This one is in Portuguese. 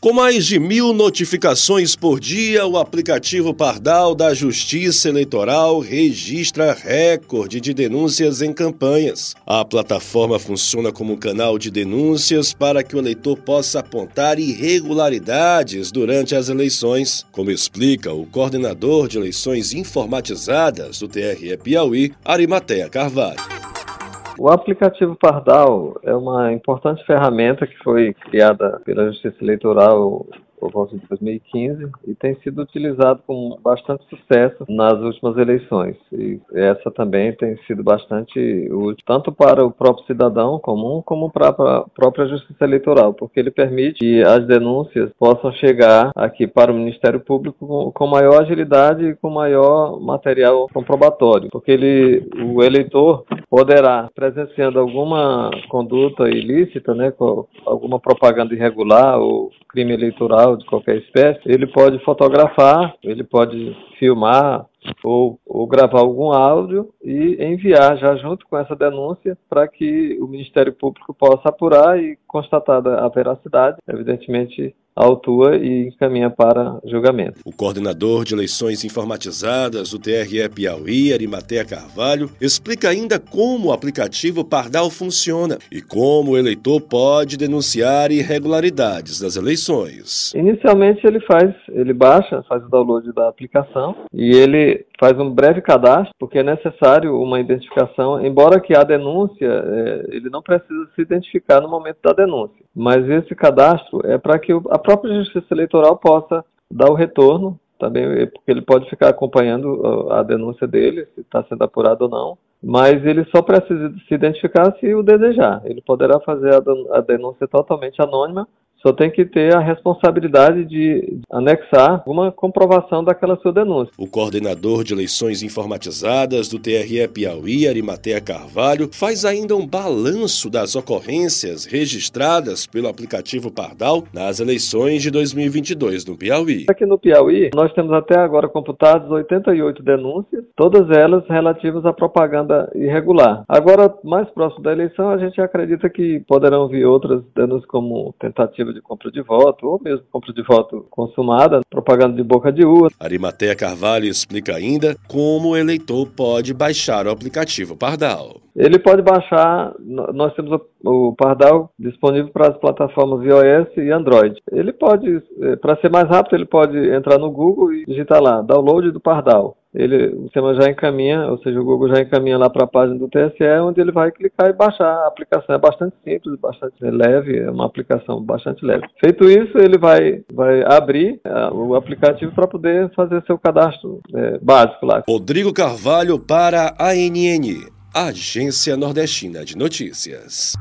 Com mais de mil notificações por dia, o aplicativo Pardal da Justiça Eleitoral registra recorde de denúncias em campanhas. A plataforma funciona como um canal de denúncias para que o eleitor possa apontar irregularidades durante as eleições, como explica o coordenador de eleições informatizadas do TRE Piauí, Arimatea Carvalho. O aplicativo Pardal é uma importante ferramenta que foi criada pela Justiça Eleitoral por volta de 2015 e tem sido utilizado com bastante sucesso nas últimas eleições. E essa também tem sido bastante útil, tanto para o próprio cidadão comum como para a própria Justiça Eleitoral, porque ele permite que as denúncias possam chegar aqui para o Ministério Público com, maior agilidade e com maior material comprobatório, porque ele, o eleitor poderá, presenciando alguma conduta ilícita, né, alguma propaganda irregular ou crime eleitoral de qualquer espécie, ele pode fotografar, ele pode filmar ou, ou gravar algum áudio e enviar já junto com essa denúncia para que o Ministério Público possa apurar e constatada a veracidade, evidentemente autua e encaminha para julgamento. O coordenador de eleições informatizadas do TRE Piauí, Arimatea Carvalho, explica ainda como o aplicativo Pardal funciona e como o eleitor pode denunciar irregularidades das eleições. Inicialmente ele faz, ele baixa, faz o download da aplicação e ele faz um breve cadastro, porque é necessário uma identificação, embora que a denúncia, é, ele não precisa se identificar no momento da denúncia, mas esse cadastro é para que a própria Justiça Eleitoral possa dar o retorno, também porque ele pode ficar acompanhando a denúncia dele, se está sendo apurado ou não, mas ele só precisa se identificar se o desejar. Ele poderá fazer a denúncia totalmente anônima só tem que ter a responsabilidade de anexar uma comprovação daquela sua denúncia. O coordenador de eleições informatizadas do TRE Piauí, Arimatea Carvalho, faz ainda um balanço das ocorrências registradas pelo aplicativo Pardal nas eleições de 2022 no Piauí. Aqui no Piauí, nós temos até agora computadas 88 denúncias, todas elas relativas à propaganda irregular. Agora, mais próximo da eleição, a gente acredita que poderão vir outras denúncias como tentativa tentativa de compra de voto, ou mesmo compra de voto consumada, propaganda de boca de urna. Arimatea Carvalho explica ainda como o eleitor pode baixar o aplicativo Pardal. Ele pode baixar, nós temos o Pardal disponível para as plataformas iOS e Android. Ele pode, eh, para ser mais rápido, ele pode entrar no Google e digitar lá, download do Pardal ele, o sistema já encaminha, ou seja, o Google já encaminha lá para a página do TSE, onde ele vai clicar e baixar. A aplicação é bastante simples, bastante leve, é uma aplicação bastante leve. Feito isso, ele vai, vai abrir uh, o aplicativo para poder fazer seu cadastro é, básico lá. Rodrigo Carvalho para a ANN, Agência Nordestina de Notícias.